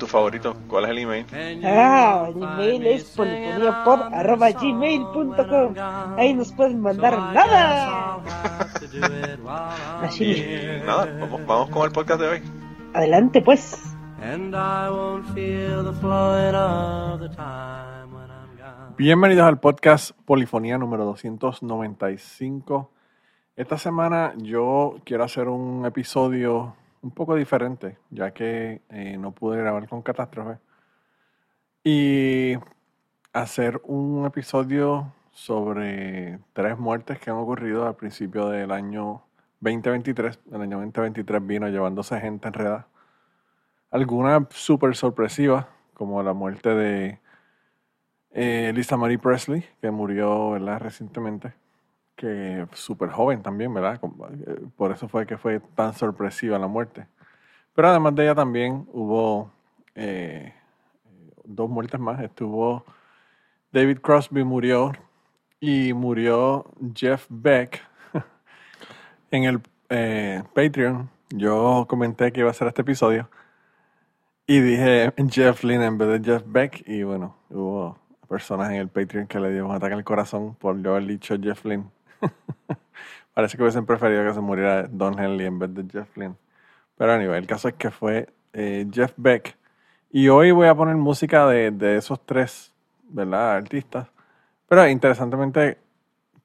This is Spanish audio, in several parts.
¿Tu favorito? ¿Cuál es el email? Ah, el email es polifoniapod.gmail.com Ahí nos pueden mandar nada. Así. Y nada, vamos, vamos con el podcast de hoy. Adelante pues. Bienvenidos al podcast Polifonía número 295. Esta semana yo quiero hacer un episodio un poco diferente, ya que eh, no pude grabar con Catástrofe. Y hacer un episodio sobre tres muertes que han ocurrido al principio del año 2023. El año 2023 vino llevándose gente enredada. Algunas súper sorpresivas, como la muerte de eh, Lisa Marie Presley, que murió ¿verdad? recientemente que súper joven también, ¿verdad? Eh, por eso fue que fue tan sorpresiva la muerte. Pero además de ella también hubo eh, dos muertes más. Estuvo David Crosby murió y murió Jeff Beck en el eh, Patreon. Yo comenté que iba a hacer este episodio y dije Jeff Lynn en vez de Jeff Beck y bueno, hubo personas en el Patreon que le dieron un ataque al corazón por yo haber dicho Jeff Lynn. Parece que hubiesen preferido que se muriera Don Henley en vez de Jeff Lynne. Pero anyway, el caso es que fue eh, Jeff Beck. Y hoy voy a poner música de, de esos tres, ¿verdad? Artistas. Pero interesantemente,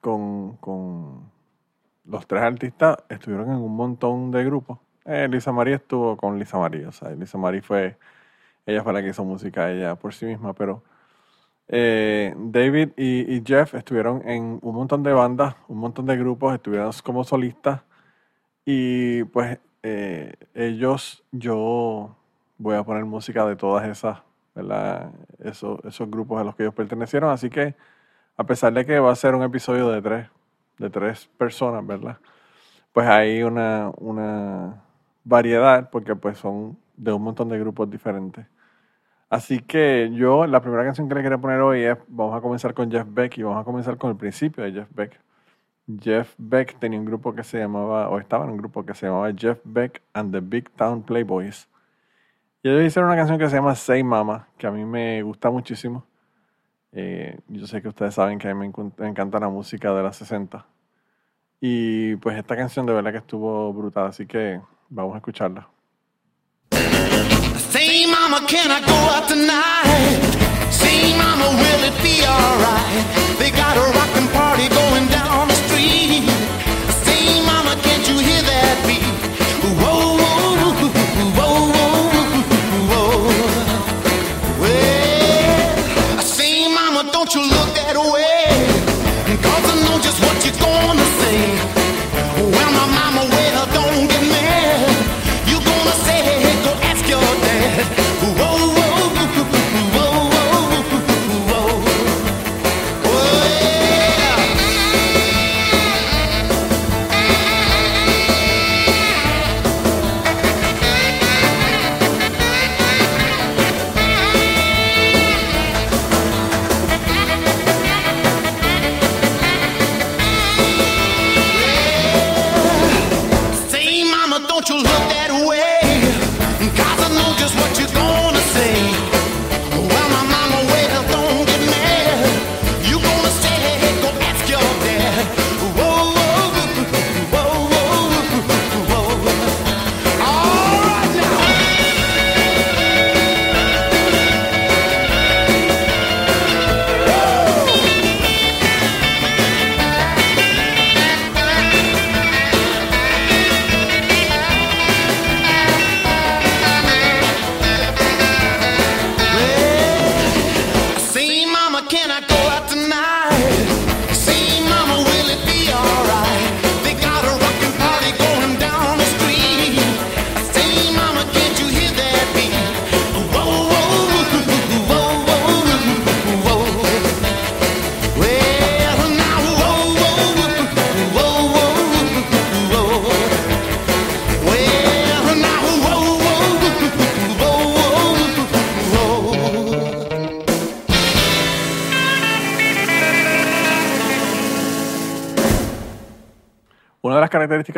con, con, los tres artistas estuvieron en un montón de grupos. Eh, Lisa Marie estuvo con Lisa Marie. O sea, Lisa Marie fue, ella fue la que hizo música ella por sí misma, pero eh, David y, Jeff estuvieron en un montón de bandas, un montón de grupos, estuvieron como solistas. Y pues eh, ellos, yo voy a poner música de todas esas, ¿verdad? Esos, esos grupos a los que ellos pertenecieron. Así que, a pesar de que va a ser un episodio de tres, de tres personas, ¿verdad? Pues hay una, una variedad, porque pues son de un montón de grupos diferentes. Así que yo, la primera canción que le quería poner hoy es, vamos a comenzar con Jeff Beck y vamos a comenzar con el principio de Jeff Beck. Jeff Beck tenía un grupo que se llamaba, o estaba en un grupo que se llamaba Jeff Beck and the Big Town Playboys. Y ellos hicieron una canción que se llama Say Mama, que a mí me gusta muchísimo. Eh, yo sé que ustedes saben que a mí me encanta la música de las 60. Y pues esta canción de verdad que estuvo brutal, así que vamos a escucharla. Say, mama, can I go out tonight? Say, mama, will it be alright? They got a rockin' party going down the street. Say, mama, can't you hear that beat?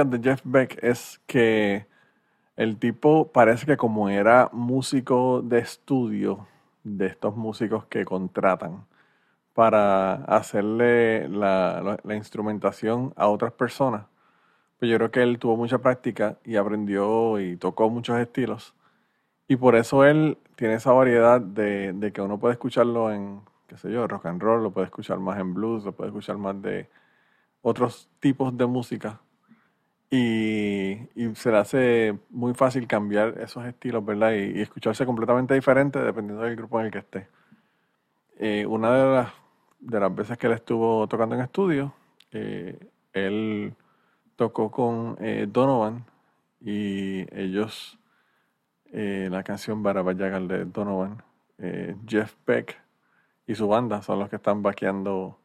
De Jeff Beck es que el tipo parece que como era músico de estudio, de estos músicos que contratan para hacerle la, la instrumentación a otras personas, pues yo creo que él tuvo mucha práctica y aprendió y tocó muchos estilos. Y por eso él tiene esa variedad de, de, que uno puede escucharlo en, qué sé yo, rock and roll, lo puede escuchar más en blues, lo puede escuchar más de otros tipos de música. Y, y se le hace muy fácil cambiar esos estilos, ¿verdad? Y, escucharse completamente diferente dependiendo del grupo en el que esté. Eh, una de las, de las veces que él estuvo tocando en estudio, eh, él tocó con eh, Donovan y ellos, eh, la canción Barabayagal de Donovan, eh, Jeff Beck y su banda son los que están vaqueando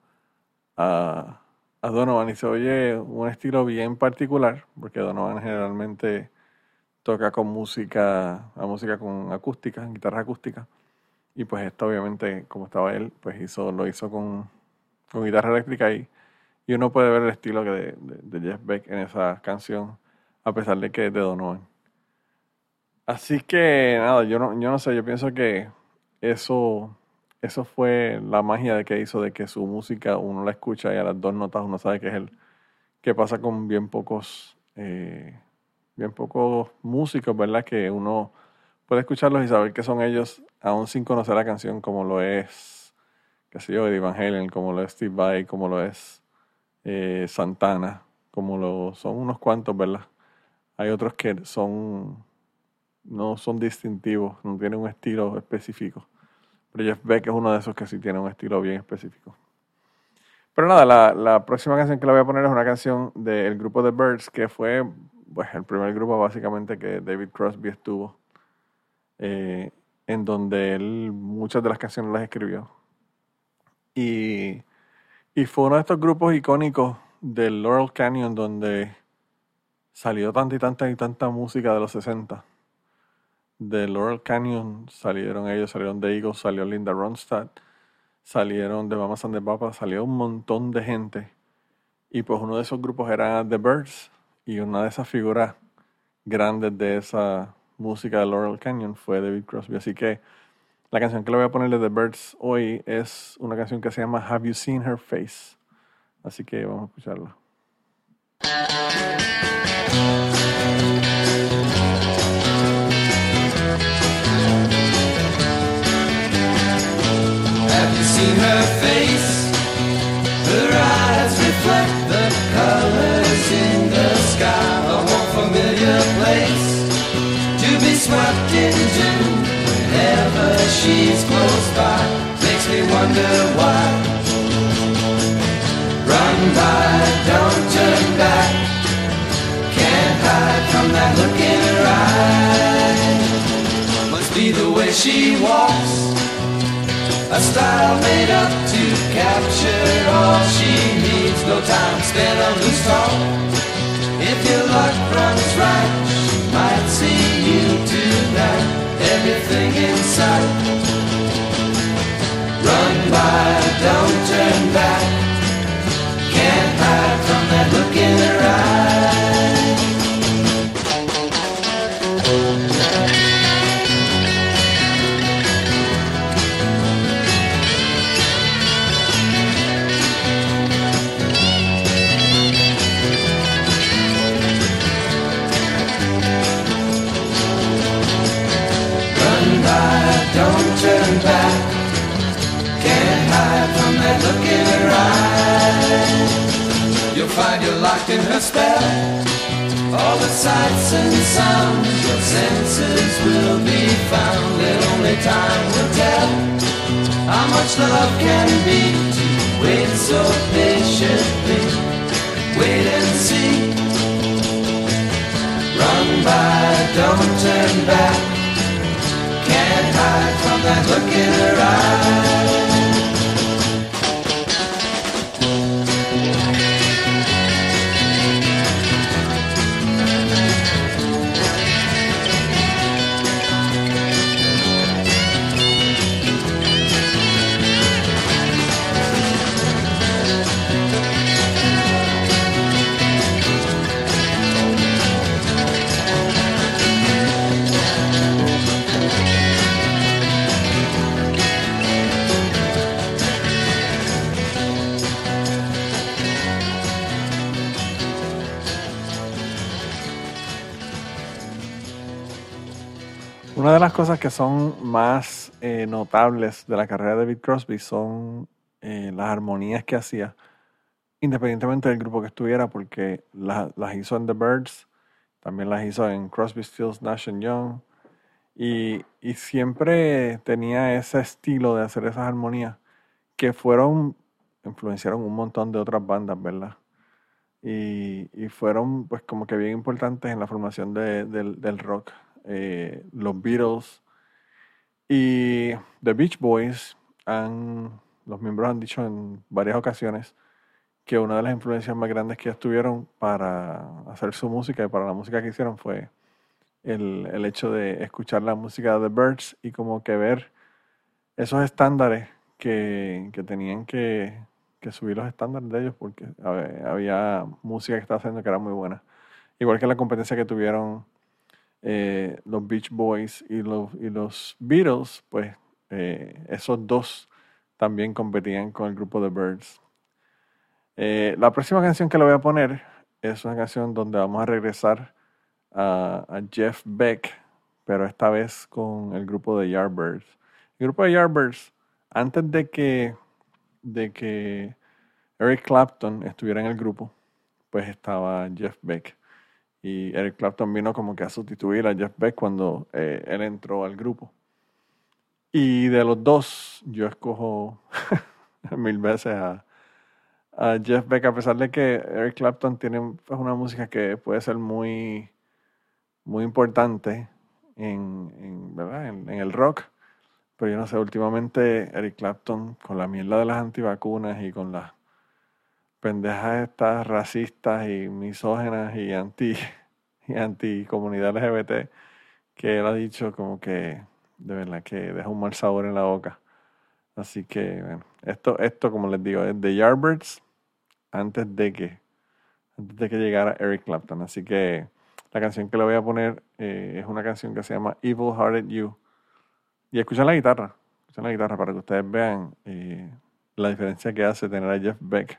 a, a, Donovan y se oye un estilo bien particular porque Donovan generalmente toca con música, la música con acústica, guitarra acústica y pues esto obviamente como estaba él pues hizo, lo hizo con, con guitarra eléctrica y y uno puede ver el estilo de, de, Jeff Beck en esa canción, a pesar de que es de Donovan. Así que nada, yo no, yo no sé, yo pienso que eso, eso fue la magia de que hizo de que su música uno la escucha y a las dos notas uno sabe que es él. Que pasa con bien pocos, eh, bien pocos músicos, ¿verdad? Que uno puede escucharlos y saber que son ellos, aún sin conocer la canción, como lo es, qué sé yo, Eddie Van Halen, como lo es Steve Vai, como lo es eh, Santana, como lo son unos cuantos, ¿verdad? Hay otros que son no son distintivos, no tienen un estilo específico. Pero Jeff Beck es uno de esos que sí tiene un estilo bien específico. Pero nada, la, la próxima canción que le voy a poner es una canción del grupo The Birds, que fue pues, el primer grupo básicamente que David Crosby estuvo, eh, en donde él muchas de las canciones las escribió. Y y fue uno de estos grupos icónicos del Laurel Canyon donde salió tanta y tanta y tanta música de los 60. De Laurel Canyon salieron ellos, salieron de Eagles, salió Linda Ronstadt, salieron de Mamas and the Papas, salió un montón de gente. Y pues uno de esos grupos era The Birds y una de esas figuras grandes de esa música de Laurel Canyon fue David Crosby. Así que la canción que le voy a poner de The Birds hoy es una canción que se llama Have You Seen Her Face. Así que vamos a escucharla. Reflect the colors in the sky. A more familiar place to be swept into whenever she's close by makes me wonder why. Run by, don't turn back. Can't hide from that look in her eye. Must be the way she walks. A style made up to capture all she needs. No time spent on loose talk. If your luck runs right, she might see you tonight everything in sight. Run by, don't turn back. Can't hide from that look in her eye. That look in her eye. You'll find you're locked in her spell. All the sights and sounds, your senses will be found, and only time will tell how much love can be to wait so patiently. Wait and see. Run by, don't turn back can't hide from that look in her eye. Una de las cosas que son más eh, notables de la carrera de David Crosby son eh, las armonías que hacía, independientemente del grupo que estuviera, porque la- las hizo en The Birds, también las hizo en Crosby, Stills, Nash Young, y, siempre tenía ese estilo de hacer esas armonías que fueron, influenciaron un montón de otras bandas, ¿verdad? Y, fueron pues como que bien importantes en la formación de- del, del rock. Eh, los Beatles y The Beach Boys, han, los miembros han dicho en varias ocasiones que una de las influencias más grandes que ellos tuvieron para hacer su música y para la música que hicieron fue el, el hecho de escuchar la música de The Birds y como que ver esos estándares que, que tenían que, que subir los estándares de ellos porque hab- había música que estaba haciendo que era muy buena. Igual que la competencia que tuvieron eh, los Beach Boys y los, y los Beatles, pues eh, esos dos también competían con el grupo The Birds. Eh, la próxima canción que le voy a poner es una canción donde vamos a regresar a, Jeff Beck, pero esta vez con el grupo de Yardbirds. El grupo de Yardbirds, antes de que, de que Eric Clapton estuviera en el grupo, pues estaba Jeff Beck. Y Eric Clapton vino como que a sustituir a Jeff Beck cuando eh, él entró al grupo. Y de los dos, yo escojo mil veces a, Jeff Beck, a pesar de que Eric Clapton tiene una música que puede ser muy, muy importante en, en, ¿verdad? En, en el rock. Pero yo no sé, últimamente Eric Clapton, con la mierda de las antivacunas y con las pendejas estas racistas y misógenas y anti, y anti comunidad LGBT, que él ha dicho como que de verdad que deja un mal sabor en la boca. Así que, bueno, esto, esto como les digo, es de Yardbirds antes de que, antes de que llegara Eric Clapton. Así que la canción que le voy a poner eh, es una canción que se llama Evil Hearted You. Y escuchen la guitarra, escuchen la guitarra para que ustedes vean eh, la diferencia que hace tener a Jeff Beck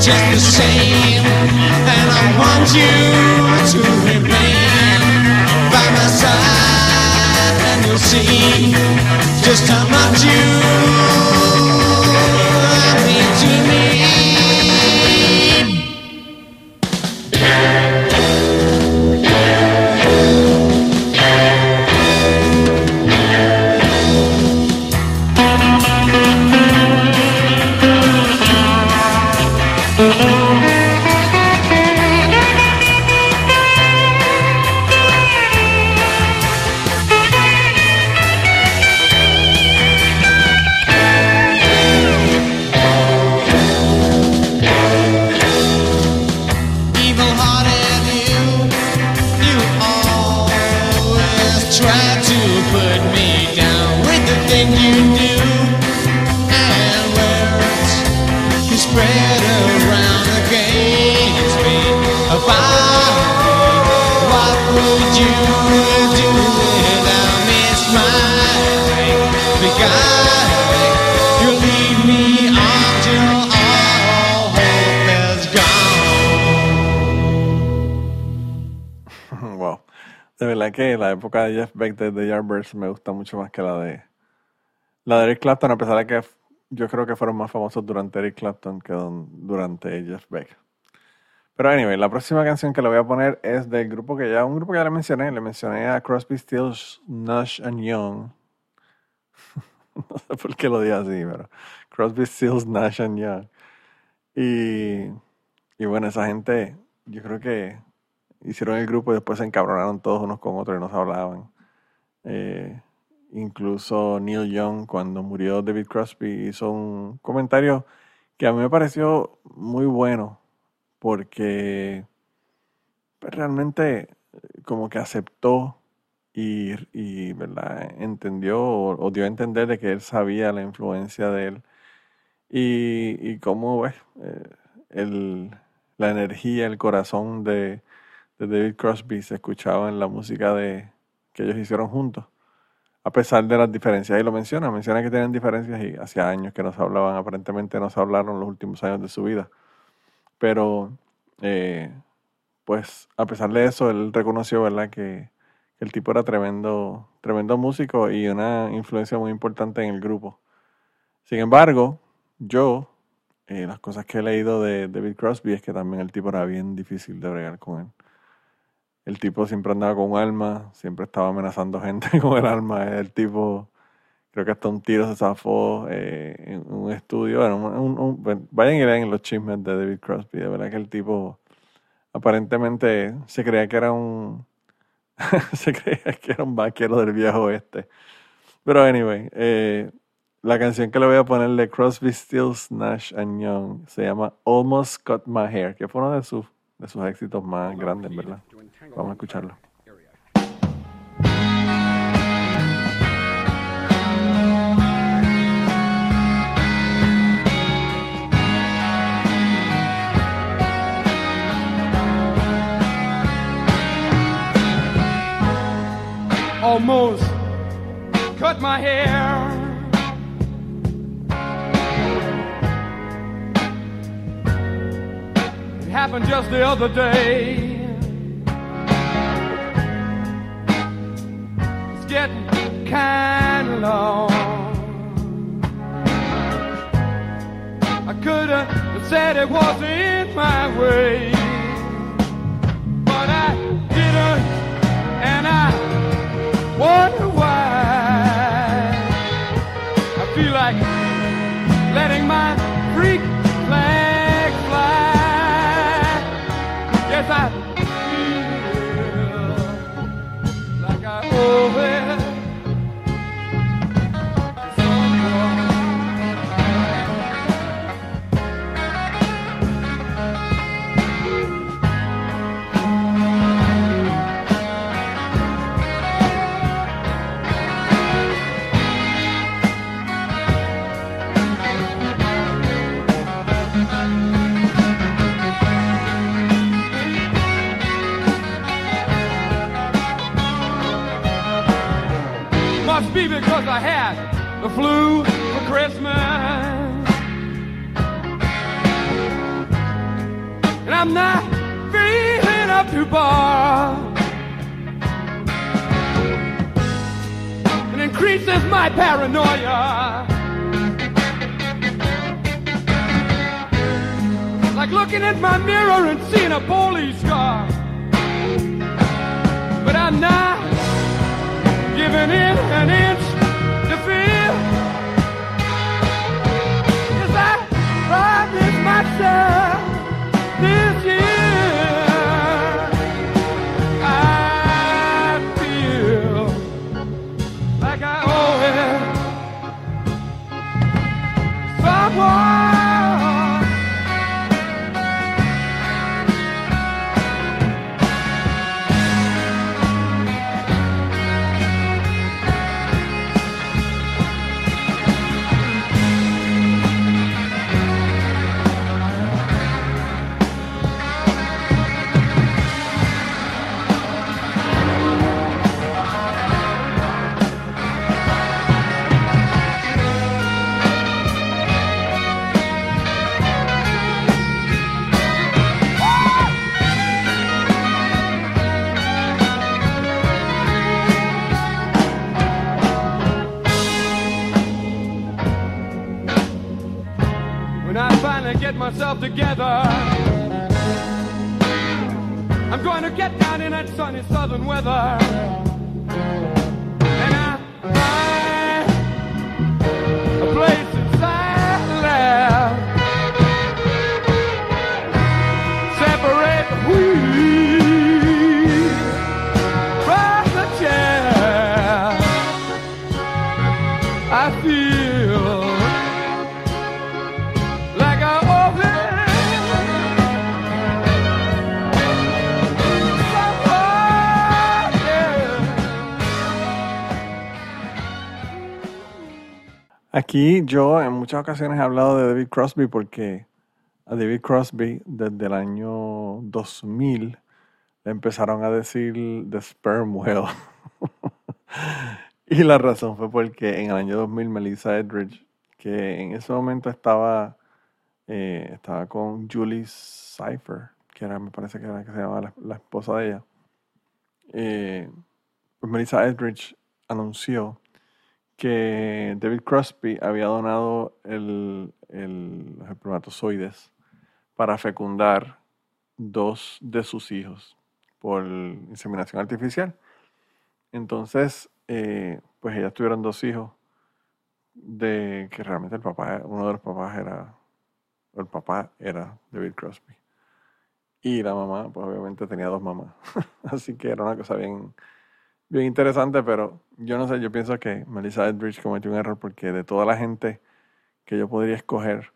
just the same And I want you to remain by my side And you'll see first time I you. De verdad que la época de Jeff Beck de The Yardbirds me gusta mucho más que la de la de Eric Clapton, a pesar de que yo creo que fueron más famosos durante Eric Clapton que durante Jeff Beck. Pero anyway, la próxima canción que le voy a poner es del grupo que ya, un grupo que ya le mencioné, le mencioné a Crosby, Stills, Nash and Young. no sé por qué lo dije así, pero Crosby, Stills, Nash and Young. Y, y bueno, esa gente, yo creo que hicieron el grupo y después se encabronaron todos unos con otros y no hablaban. Eh, incluso Neil Young, cuando murió David Crosby, hizo un comentario que a mí me pareció muy bueno porque pues, realmente eh, como que aceptó y, ¿verdad? entendió o, dio a entender de que él sabía la influencia de él y, y cómo pues, eh, la energía, el corazón de, de David Crosby se escuchaba en la música de, que ellos hicieron juntos. A pesar de las diferencias, y lo menciona, menciona que tienen diferencias y hacía años que no se hablaban, aparentemente no se hablaron los últimos años de su vida. Pero, eh, pues, a pesar de eso, él reconoció, ¿verdad?, que el tipo era tremendo, tremendo músico y una influencia muy importante en el grupo. Sin embargo, yo, eh, las cosas que he leído de David Crosby es que también el tipo era bien difícil de bregar con él. El tipo siempre andaba con un arma, siempre estaba amenazando gente con el arma. El tipo, creo que hasta un tiro se zafó eh, en un estudio. Bueno, un- un- un- vayan y vean los chismes de David Crosby. De verdad que el tipo aparentemente se creía que era un se creía que era un vaquero del viejo oeste. Pero anyway, eh, la canción que le voy a poner de Crosby, Stills, Nash and Young se llama Almost Cut My Hair, que fue uno de sus, de sus éxitos más grandes, ¿verdad? Vamos a escucharlo. almost cut my hair. It happened just the other day. Getting kind of long. I could have said it wasn't in my way, but I didn't, and I wonder why. The flu for Christmas. And I'm not feeling up to bar. It increases my paranoia. Like looking at my mirror and seeing a police car. But I'm not giving in an inch promised myself this year. yourself together. I'm going to get down in that sunny southern weather. Aquí yo en muchas ocasiones he hablado de David Crosby porque a David Crosby desde el año 2000 le empezaron a decir The Sperm Whale. y la razón fue porque en el año 2000 Melissa Edridge, que en ese momento estaba, eh, estaba con Julie Cypher, que era, me parece que era que se llamaba la, esposa de ella, eh, pues Melissa Edridge anunció que David Crosby había donado el, los espermatozoides para fecundar dos de sus hijos por inseminación artificial. Entonces, eh, pues ellas tuvieron dos hijos de que realmente el papá, uno de los papás era, el papá era David Crosby. Y la mamá, pues obviamente tenía dos mamás. Así que era una cosa bien, bien interesante, pero yo no sé, yo pienso que Melissa Edridge cometió un error porque de toda la gente que yo podría escoger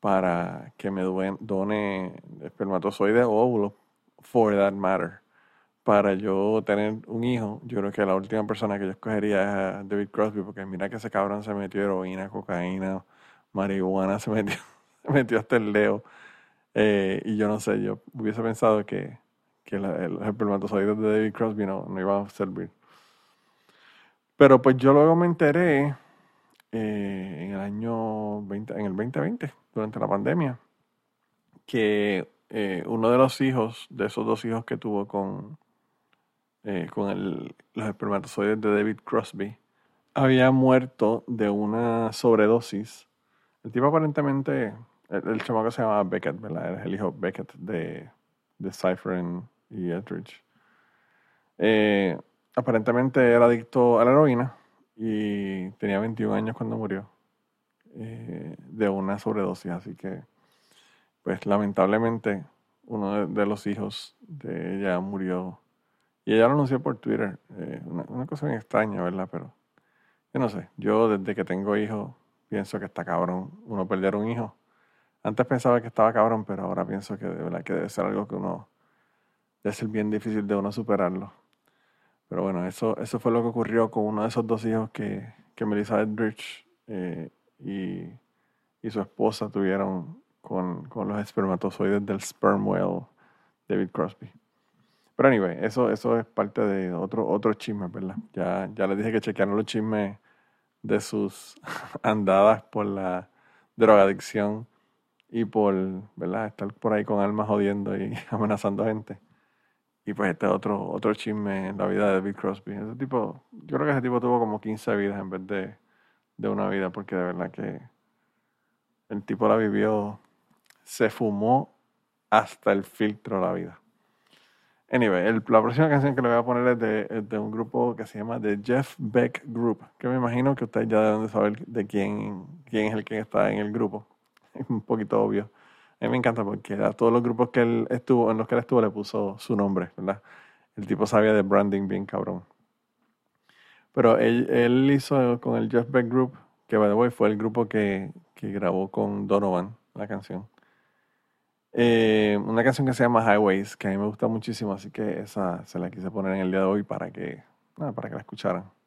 para que me done espermatozoides o óvulos, for that matter, para yo tener un hijo, yo creo que la última persona que yo escogería es David Crosby, porque mira que ese cabrón se metió heroína, cocaína, marihuana, se metió, se metió hasta el leo. Eh, y yo no sé, yo hubiese pensado que, que la- los espermatozoides de David Crosby no, no iban a servir. Pero pues yo luego me enteré eh, en el año 20, en el 2020, durante la pandemia, que eh, uno de los hijos, de esos dos hijos que tuvo con, eh, con el- los espermatozoides de David Crosby, había muerto de una sobredosis. El tipo aparentemente, el, el chamaco se llamaba Beckett, ¿verdad? Era el hijo Beckett de, de Cypher y Etheridge. Eh, aparentemente era adicto a la heroína y tenía 21 años cuando murió eh, de una sobredosis. Así que, pues lamentablemente, uno de, los hijos de ella murió. Y ella lo anunció por Twitter. eh, una, una cosa bien extraña, ¿verdad? Pero yo no sé. Yo desde que tengo hijos pienso que está cabrón uno perder un hijo. Antes pensaba que estaba cabrón, pero ahora pienso que de verdad que debe ser algo que uno debe ser bien difícil de uno superarlo. Pero bueno, eso, eso fue lo que ocurrió con uno de esos dos hijos que, que Melissa Edrich eh, y, y su esposa tuvieron con, con los espermatozoides del sperm whale David Crosby. Pero anyway, eso, eso es parte de otro, otro chisme, ¿verdad? Ya, ya les dije que chequearon los chismes de sus andadas por la drogadicción y por, ¿verdad? Estar por ahí con almas jodiendo y amenazando gente. Y pues este otro, otro chisme en la vida de David Crosby. Ese tipo, yo creo que ese tipo tuvo como 15 vidas en vez de, de una vida, porque de verdad que el tipo la vivió, se fumó hasta el filtro la vida. Anyway, el- la próxima canción que le voy a poner es de, de un grupo que se llama The Jeff Beck Group, que me imagino que ustedes ya deben de saber de quién, quién es el que está en el grupo. Es un poquito obvio. A mí me encanta porque a todos los grupos que él estuvo, en los que él estuvo le puso su nombre, ¿verdad? El tipo sabía de branding bien cabrón. Pero él, hizo con el Jeff Beck Group, que by the way fue el grupo que, que grabó con Donovan la canción. Eh, una canción que se llama Highways, que a mí me gusta muchísimo, así que esa se la quise poner en el día de hoy para que, para que la escucharan.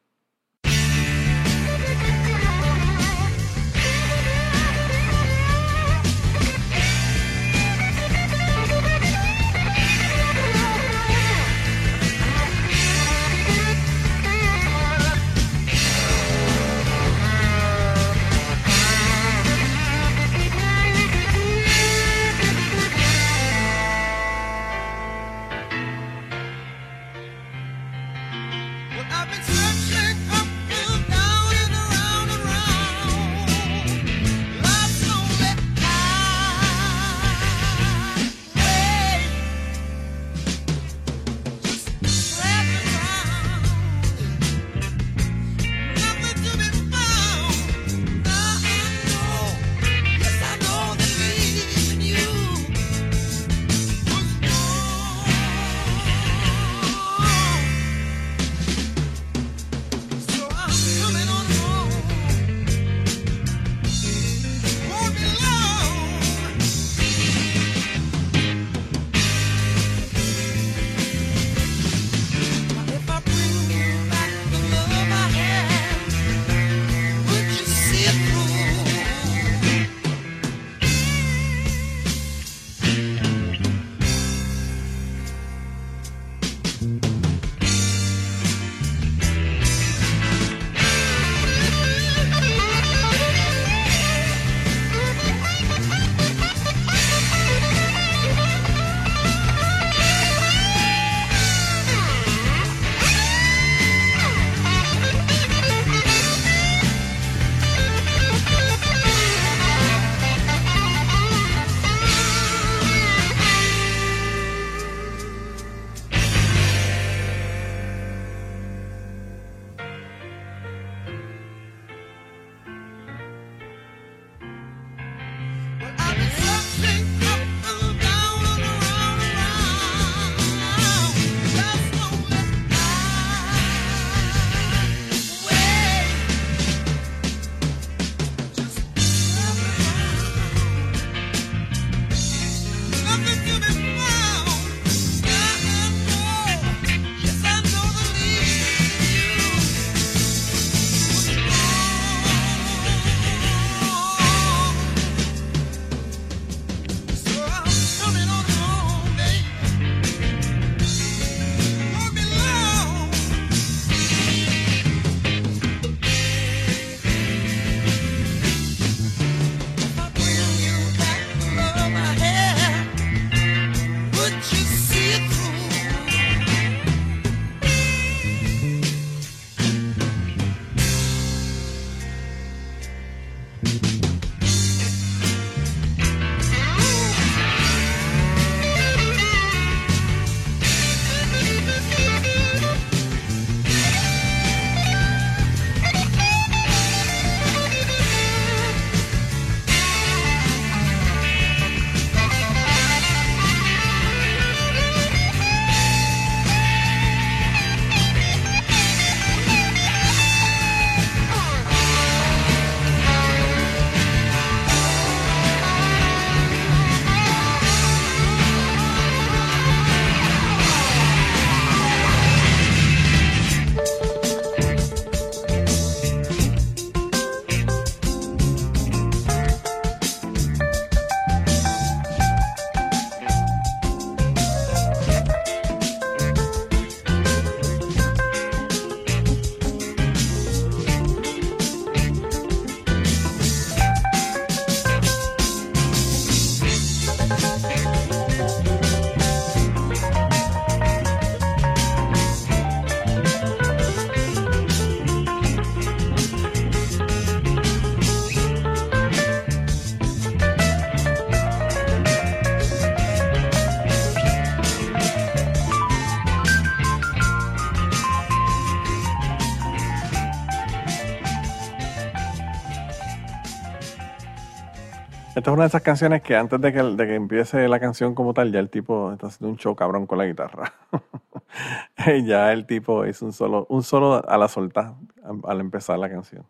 Esta es una de esas canciones que antes de que, de que empiece la canción como tal, ya el tipo está haciendo un show cabrón con la guitarra. ya el tipo es un solo, un solo a la solta al empezar la canción.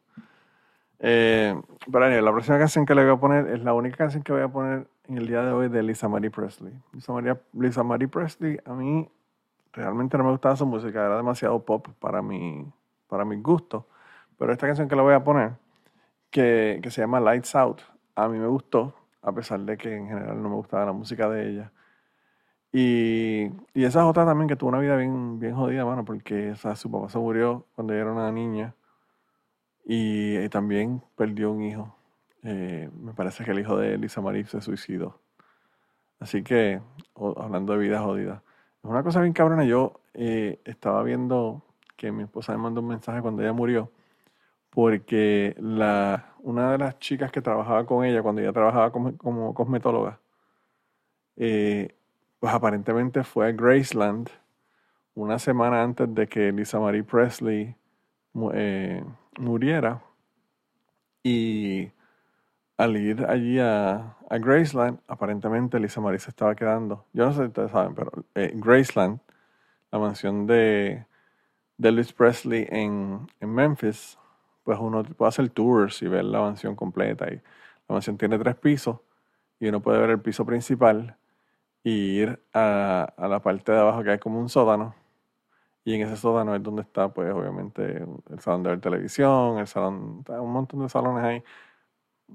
Eh, pero anyway, la próxima canción que le voy a poner es la única canción que voy a poner en el día de hoy de Lisa Marie Presley. Lisa, Maria, Lisa Marie Presley, a mí realmente no me gustaba su música, era demasiado pop para mi, para mis gustos. Pero esta canción que le voy a poner, que, que se llama Lights Out, a mí me gustó, a pesar de que en general no me gustaba la música de ella. Y, y esa es otra también que tuvo una vida bien, bien jodida, mano, porque o su papá se murió cuando ella era una niña y, también perdió un hijo. Eh, me parece que el hijo de Elisa Marie se suicidó. Así que, hablando de vida jodida, es una cosa bien cabrona. Yo eh, estaba viendo que mi esposa me mandó un mensaje cuando ella murió, porque la, una de las chicas que trabajaba con ella, cuando ella trabajaba como, como cosmetóloga, eh, pues aparentemente fue a Graceland una semana antes de que Lisa Marie Presley eh, muriera. Y al ir allí a, a Graceland, aparentemente Lisa Marie se estaba quedando. Yo no sé si ustedes saben, pero eh, Graceland, la mansión de, de Elvis Presley en, en Memphis, pues uno puede hacer tours y ver la mansión completa. Y la mansión tiene tres pisos y uno puede ver el piso principal y ir a, a la parte de abajo que hay como un sótano. Y en ese sótano es donde está, pues obviamente, el salón de ver televisión, el salón, un montón de salones ahí.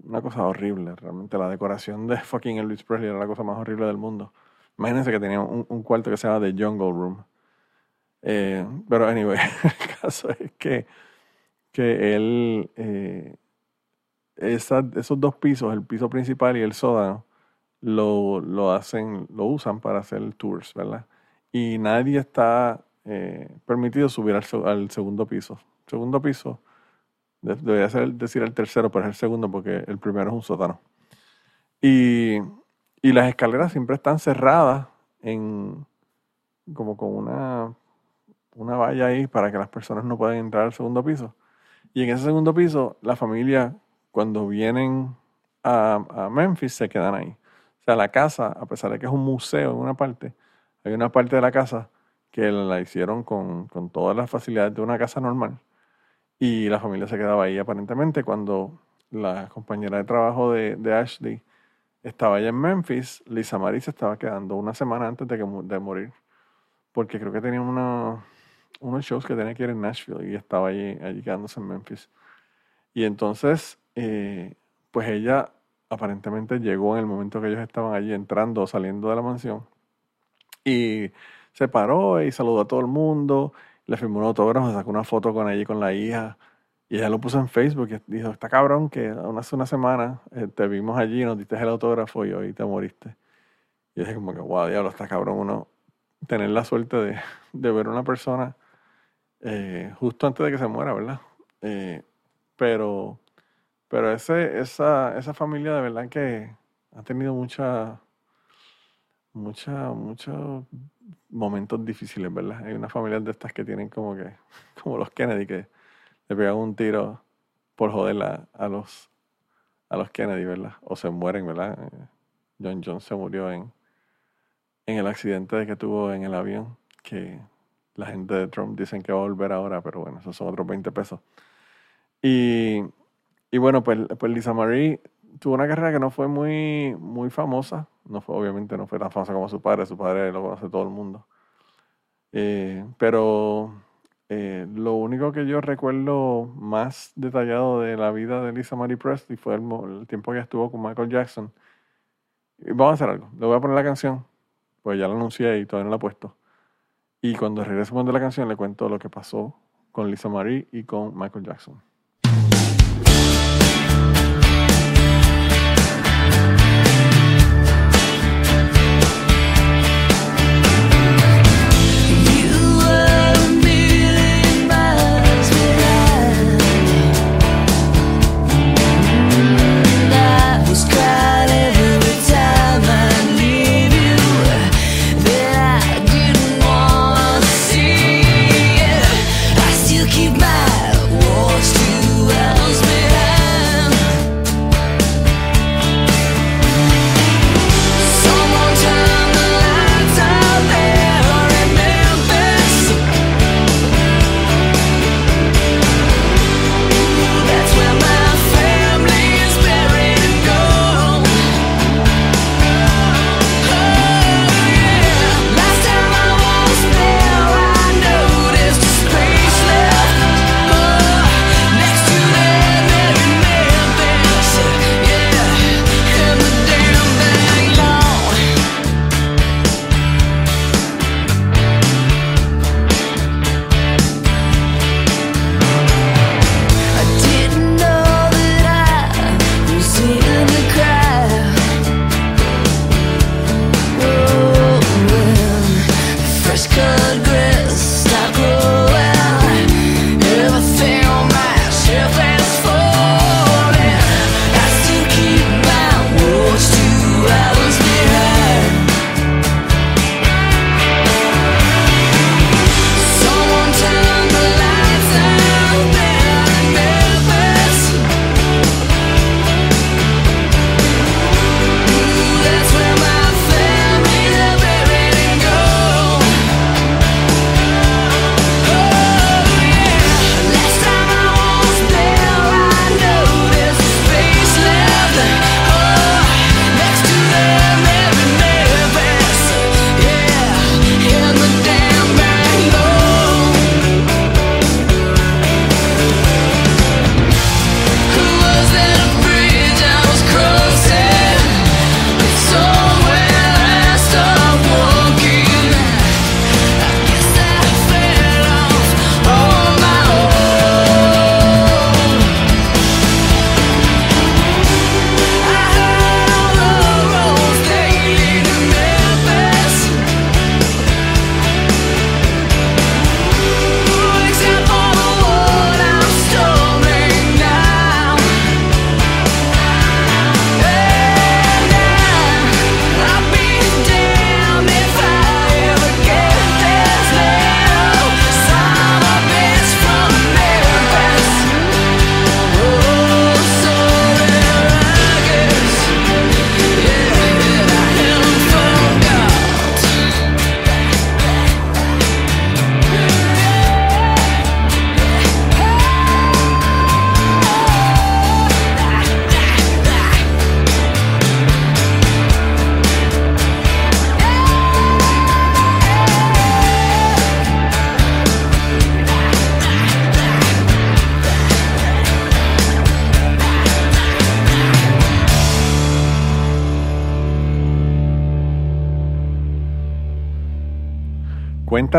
Una cosa horrible, realmente. La decoración de fucking Elvis Presley era la cosa más horrible del mundo. Imagínense que tenía un, un cuarto que se llama The Jungle Room. Eh, pero, anyway, el caso es que, que él, eh, esos dos pisos, el piso principal y el sótano, lo, lo hacen, lo usan para hacer tours, ¿verdad? Y nadie está eh, permitido subir al, al segundo piso. Segundo piso, de- debería ser, decir el tercero, pero es el segundo porque el primero es un sótano. Y, y las escaleras siempre están cerradas en como con una, una valla ahí para que las personas no puedan entrar al segundo piso. Y en ese segundo piso, la familia, cuando vienen a, a Memphis, se quedan ahí. O sea, la casa, a pesar de que es un museo en una parte, hay una parte de la casa que la hicieron con, con todas las facilidades de una casa normal. Y la familia se quedaba ahí aparentemente cuando la compañera de trabajo de, de Ashley estaba allá en Memphis, Lisa Marie se estaba quedando una semana antes de, que, de morir. Porque creo que tenía una, unos shows que tenía que ir en Nashville y estaba allí, allí quedándose en Memphis. Y entonces, eh, pues ella aparentemente llegó en el momento que ellos estaban allí entrando o saliendo de la mansión. Y se paró y saludó a todo el mundo, le firmó un autógrafo, sacó una foto con ella y con la hija. Y ella lo puso en Facebook y dijo, está cabrón que hace una semana eh, te vimos allí, nos diste el autógrafo y hoy te moriste. Y dije como que, wow, diablo, está cabrón uno tener la suerte de, de ver una persona eh, justo antes de que se muera, ¿verdad? Eh, pero pero ese, esa, esa familia de verdad que ha tenido mucha, mucha, muchos momentos difíciles, ¿verdad? Hay unas familias de estas que tienen como que, como los Kennedy, que le pegan un tiro por joder a, los, a los Kennedy, ¿verdad? O se mueren, ¿verdad? Eh, John Jones se murió en, en el accidente que tuvo en el avión, que la gente de Trump dicen que va a volver ahora, pero bueno, esos son otros 20 pesos. Y, y bueno, pues, pues Lisa Marie tuvo una carrera que no fue muy, muy famosa. No fue, obviamente no fue tan famosa como su padre. Su padre lo conoce todo el mundo. Eh, pero eh, lo único que yo recuerdo más detallado de la vida de Lisa Marie Presley fue el, el tiempo que estuvo con Michael Jackson. Vamos a hacer algo. Le voy a poner la canción, pues ya la anuncié y todavía no la he puesto. Y cuando regresemos de la canción le cuento lo que pasó con Lisa Marie y con Michael Jackson.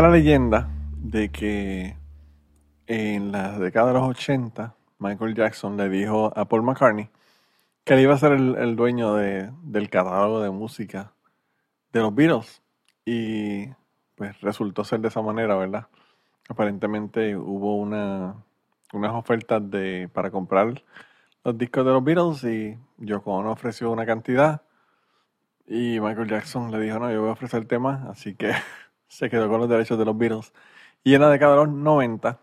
La leyenda de que en la década de los 80 Michael Jackson le dijo a Paul McCartney que él iba a ser el, el dueño de- del catálogo de música de los Beatles. Y pues resultó ser de esa manera, ¿verdad? Aparentemente hubo una, unas ofertas de, para comprar los discos de los Beatles y Yoko Ono ofreció una cantidad y Michael Jackson le dijo, no, yo voy a ofrecer temas, así que se quedó con los derechos de los Beatles. Y en la década de los 90,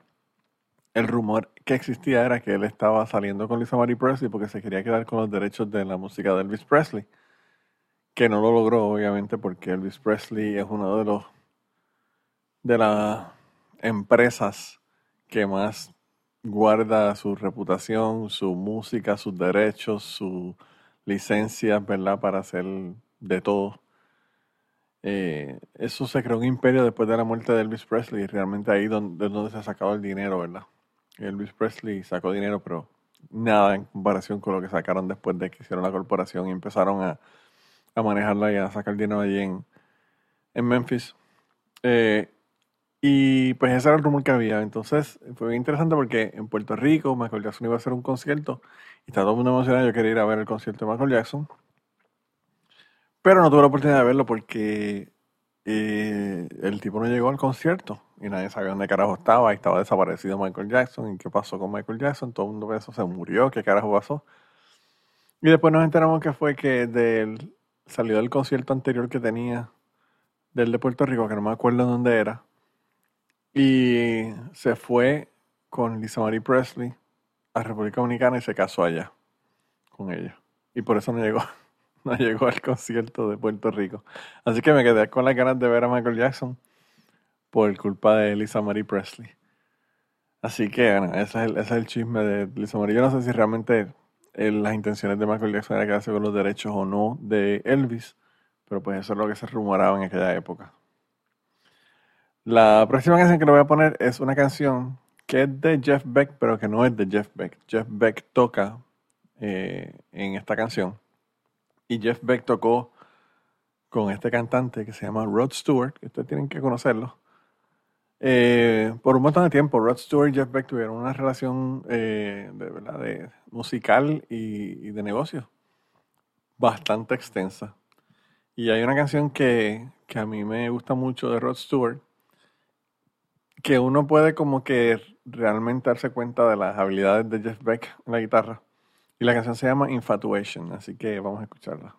el rumor que existía era que él estaba saliendo con Lisa Marie Presley porque se quería quedar con los derechos de la música de Elvis Presley, que no lo logró, obviamente, porque Elvis Presley es uno de los de las empresas que más guarda su reputación, su música, sus derechos, sus licencias, ¿verdad? Para hacer de todo. Eh, eso se creó un imperio después de la muerte de Elvis Presley realmente ahí donde, donde se ha sacado el dinero, ¿verdad? Elvis Presley sacó dinero, pero nada en comparación con lo que sacaron después de que hicieron la corporación y empezaron a, a manejarla y a sacar dinero allí en, en Memphis. Eh, y pues ese era el rumor que había. Entonces fue bien interesante porque en Puerto Rico Michael Jackson iba a hacer un concierto y estaba todo el mundo emocionado. Yo quería ir a ver el concierto de Michael Jackson. Pero no tuve la oportunidad de verlo porque eh, el tipo no llegó al concierto y nadie sabía dónde carajo estaba. Y estaba desaparecido Michael Jackson. ¿Y qué pasó con Michael Jackson? Todo el mundo pensó, se murió, ¿qué carajo pasó? Y después nos enteramos que fue que del, salió del concierto anterior que tenía del de Puerto Rico, que no me acuerdo dónde era. Y se fue con Lisa Marie Presley a República Dominicana y se casó allá con ella. Y por eso no llegó, no llegó al concierto de Puerto Rico. Así que me quedé con las ganas de ver a Michael Jackson por culpa de Lisa Marie Presley. Así que, bueno, ese es el, chisme de Lisa Marie. Yo no sé si realmente eh, las intenciones de Michael Jackson era quedarse con los derechos o no de Elvis, pero pues eso es lo que se rumoraba en aquella época. La próxima canción que le voy a poner es una canción que es de Jeff Beck, pero que no es de Jeff Beck. Jeff Beck toca eh, en esta canción. Y Jeff Beck tocó con este cantante que se llama Rod Stewart, que ustedes tienen que conocerlo. Eh, por un montón de tiempo, Rod Stewart y Jeff Beck tuvieron una relación eh, de, musical y, y de negocio bastante extensa. Y hay una canción que, que a mí me gusta mucho de Rod Stewart, que uno puede como que realmente darse cuenta de las habilidades de Jeff Beck en la guitarra. Y la canción se llama Infatuation, así que vamos a escucharla.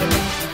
Bye.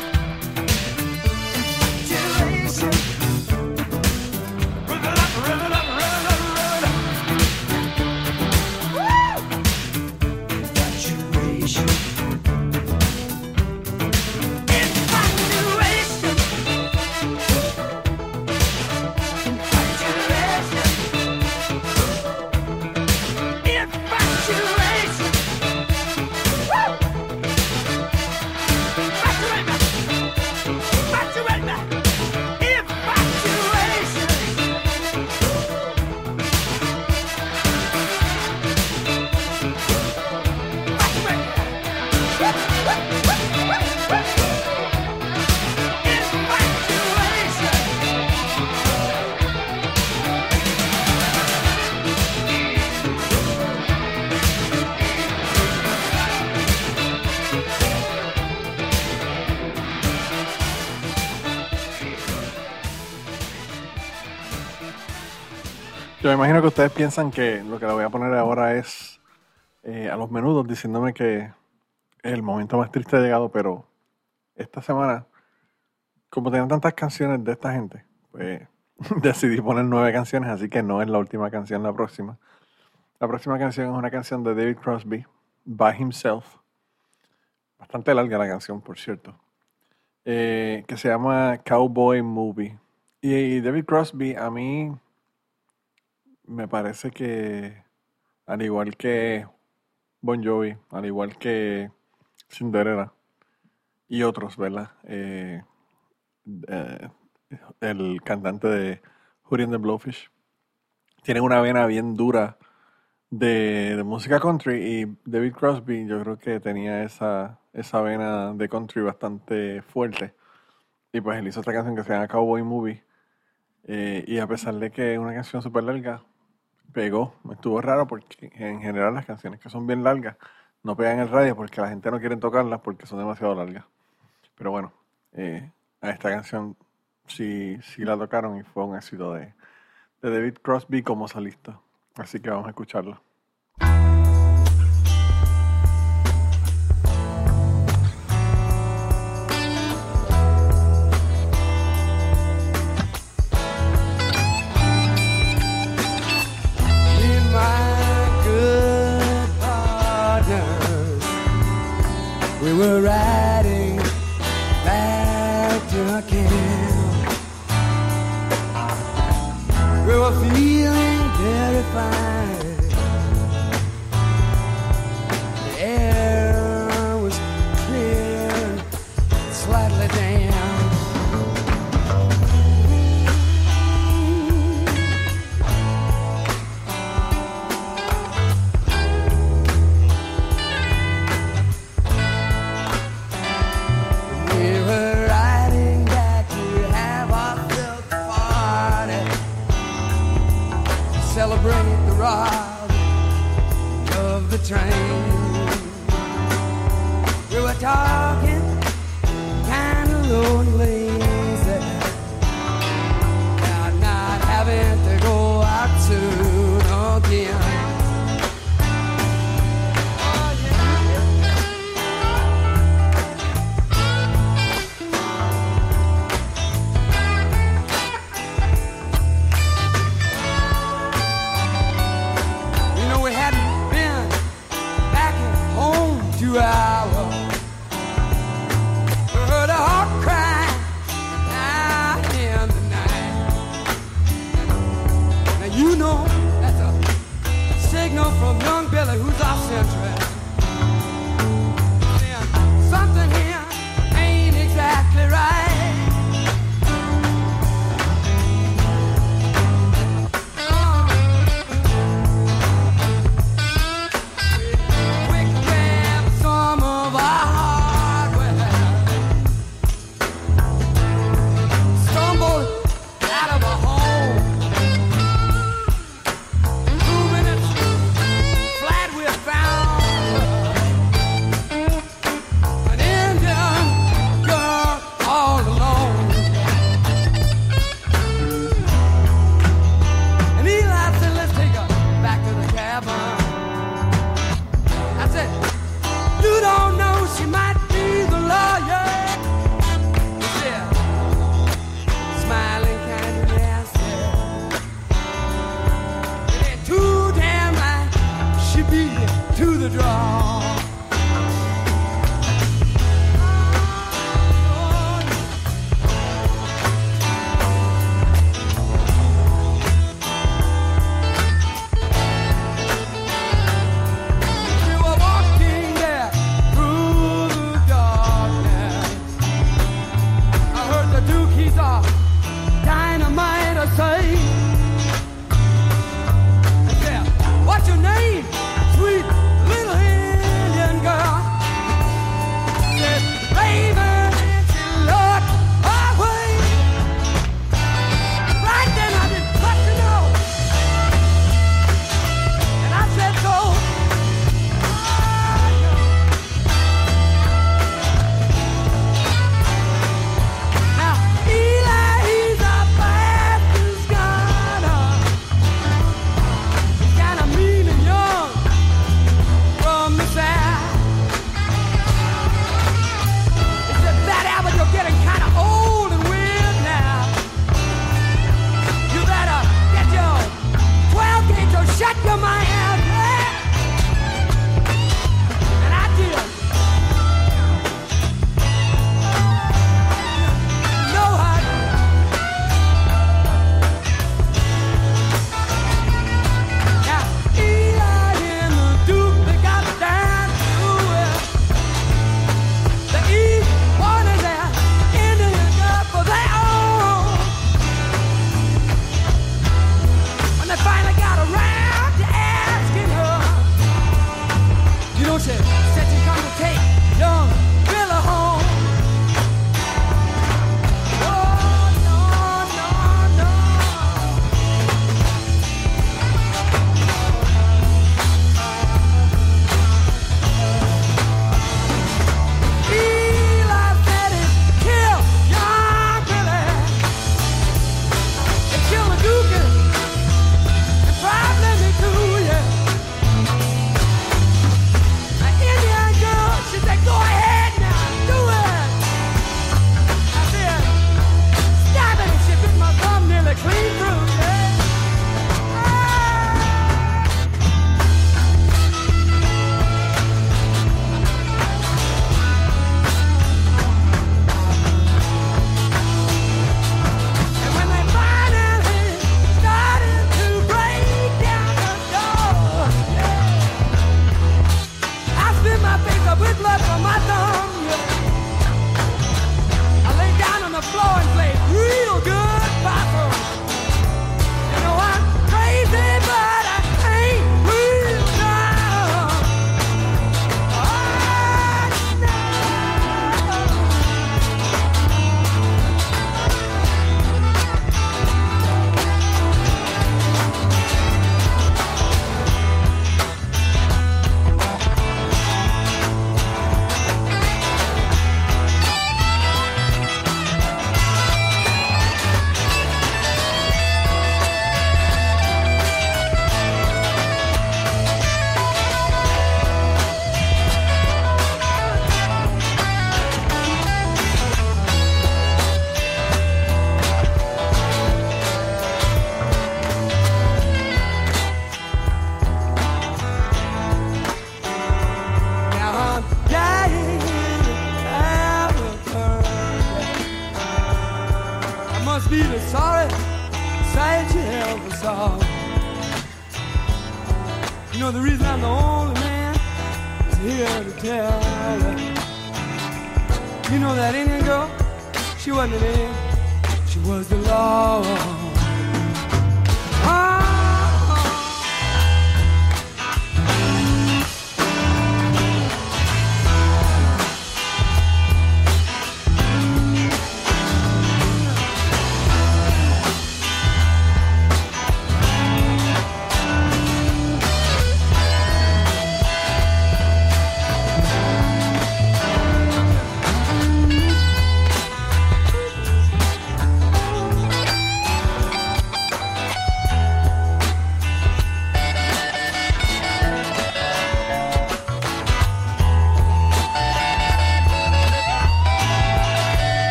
Imagino que ustedes piensan que lo que le voy a poner ahora es eh, a los menudos diciéndome que el momento más triste ha llegado, pero esta semana, como tenían tantas canciones de esta gente, pues decidí poner nueve canciones, así que no es la última canción, la próxima. La próxima canción es una canción de David Crosby, By Himself. Bastante larga la canción, por cierto. eh, que se llama Cowboy Movie. Y David Crosby, a mí me parece que, al igual que Bon Jovi, al igual que Cinderella y otros, ¿verdad? Eh, eh, el cantante de and the Blowfish, tienen una vena bien dura de, de música country y David Crosby yo creo que tenía esa, esa vena de country bastante fuerte. Y pues él hizo esta canción que se llama Cowboy Movie. Eh, y a pesar de que es una canción súper larga, pegó. Estuvo raro porque en general las canciones que son bien largas no pegan el radio porque la gente no quiere tocarlas porque son demasiado largas. Pero bueno, eh, a esta canción sí, sí la tocaron y fue un éxito de, de David Crosby como solista. Así que vamos a escucharla.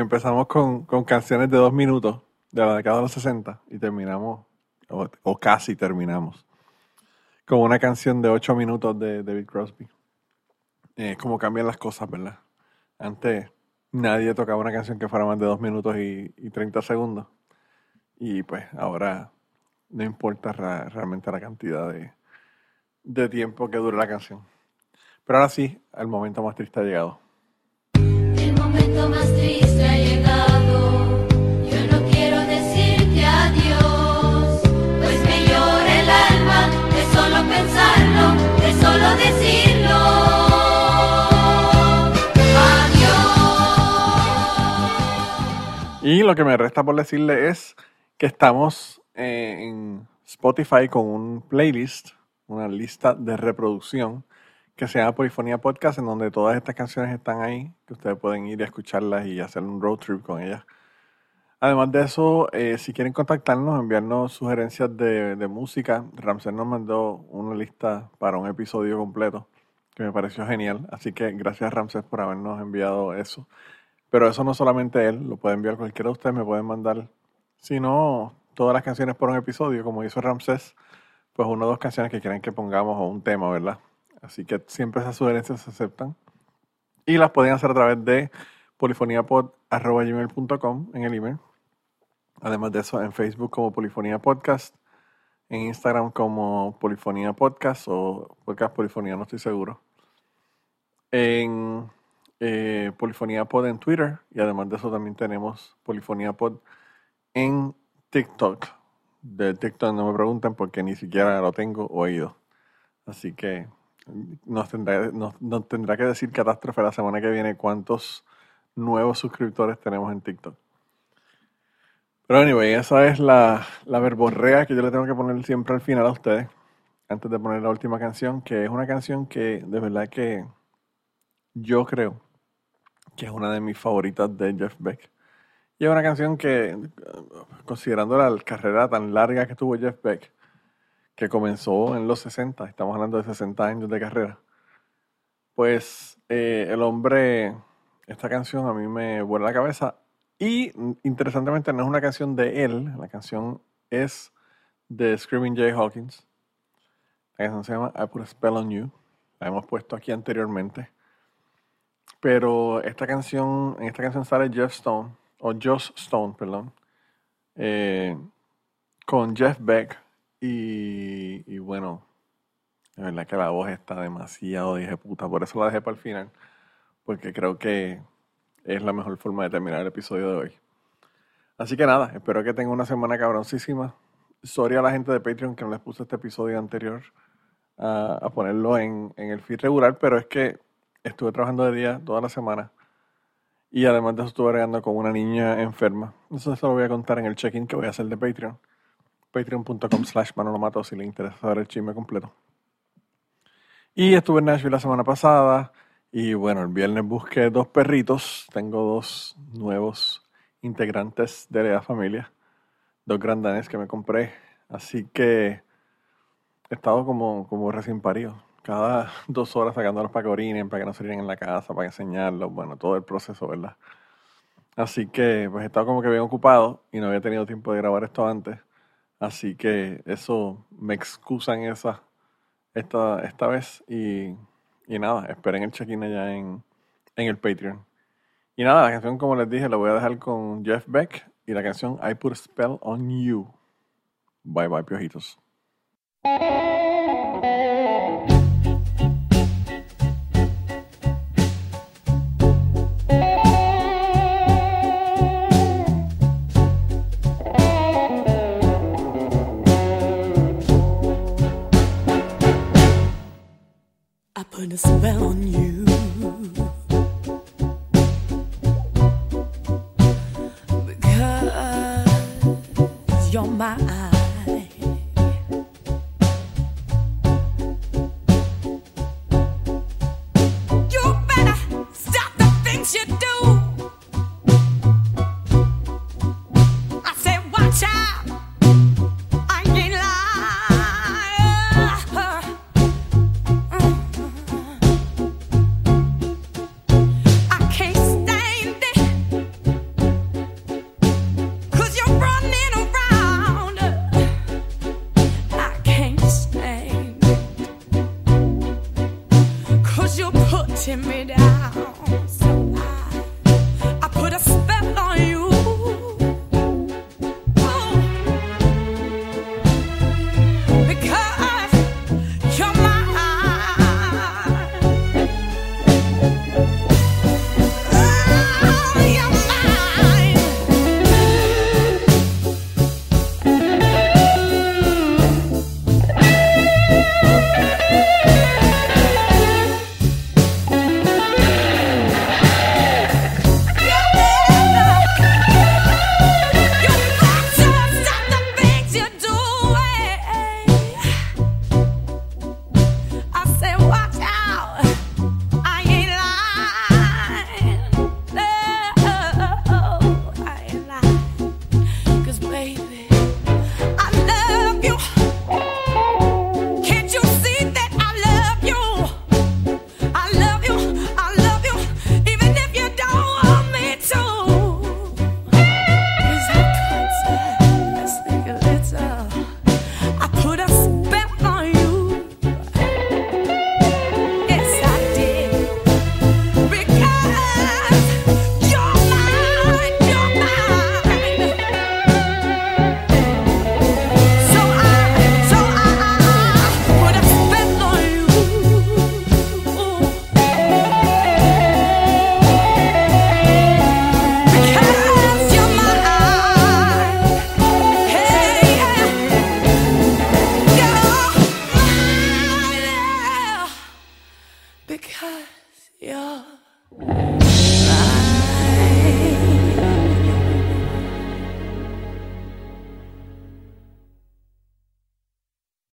Empezamos con, con canciones de dos minutos de la década de los 60 y terminamos, o, casi terminamos, con una canción de ocho minutos de David Crosby. Es como cambian las cosas, ¿verdad? Antes nadie tocaba una canción que fuera más de dos minutos y, y 30 segundos. Y pues ahora no importa realmente la cantidad de, de tiempo que dure la canción. Pero ahora sí, el momento más triste ha llegado. Y lo que me resta por decirle es que estamos eh, en Spotify con un playlist, una lista de reproducción que se llama Polifonía Podcast, en donde todas estas canciones están ahí, que ustedes pueden ir a escucharlas y hacer un road trip con ellas. Además de eso, eh, si quieren contactarnos, enviarnos sugerencias de, de música, Ramsey nos mandó una lista para un episodio completo que me pareció genial. Así que gracias Ramsés por habernos enviado eso. Pero eso no solamente él, lo puede enviar cualquiera de ustedes, me pueden mandar, si no, todas las canciones por un episodio, como hizo Ramsés, pues una o dos canciones que quieran que pongamos o un tema, ¿verdad? Así que siempre esas sugerencias se aceptan. Y las pueden hacer a través de polifoniapod.gmail.com en el email. Además de eso, en Facebook como Polifonía Podcast, en Instagram como Polifonía Podcast o Podcast Polifonía, no estoy seguro. En eh, Polifonía Pod en Twitter y además de eso también tenemos Polifonía Pod en TikTok. De TikTok no me pregunten porque ni siquiera lo tengo oído. Así que nos tendrá, nos, tendrá que decir Catástrofe la semana que viene cuántos nuevos suscriptores tenemos en TikTok. Pero anyway, esa es la, la verborrea que yo le tengo que poner siempre al final a ustedes, antes de poner la última canción, que es una canción que de verdad que yo creo que es una de mis favoritas de Jeff Beck. Y es una canción que, considerando la carrera tan larga que tuvo Jeff Beck, que comenzó en los 60, estamos hablando de 60 años de carrera, pues eh, el hombre, esta canción a mí me vuela la cabeza y mm, interesantemente no es una canción de él, la canción es de Screaming Jay Hawkins. La canción se llama I Put a Spell on You. La hemos puesto aquí anteriormente. Pero esta canción, en esta canción sale Jeff Stone, o Joss Stone, perdón, eh, con Jeff Beck. Y, bueno, de verdad que la voz está demasiado dije puta. Por eso la dejé para el final. Porque creo que es la mejor forma de terminar el episodio de hoy. Así que nada, espero que tengan una semana cabroncísima. Sorry a la gente de Patreon que no les puse este episodio anterior a, ponerlo en, en el feed regular, pero es que estuve trabajando de día toda la semana y además de eso estuve regando con una niña enferma. Eso se lo voy a contar en el check-in que voy a hacer de Patreon. Patreon.com slash manolomato si le interesa saber el chisme completo. Y estuve en Nashville la semana pasada. Y bueno, el viernes busqué dos perritos. Tengo dos nuevos integrantes de la familia. Dos grandanes que me compré. Así que he estado como, como recién parido. Cada dos horas sacándolos para que orinen, para que no se orinen en la casa, para enseñarlos. Bueno, todo el proceso, ¿verdad? Así que pues he estado como que bien ocupado y no había tenido tiempo de grabar esto antes. Así que eso me excusan esa esta, esta vez y, y nada, esperen el check-in allá en, en el Patreon. Y nada, la canción como les dije la voy a dejar con Jeff Beck y la canción I Put a Spell on You. Bye bye, piojitos. Put a spell on you. Because you're mine. You're putting me down.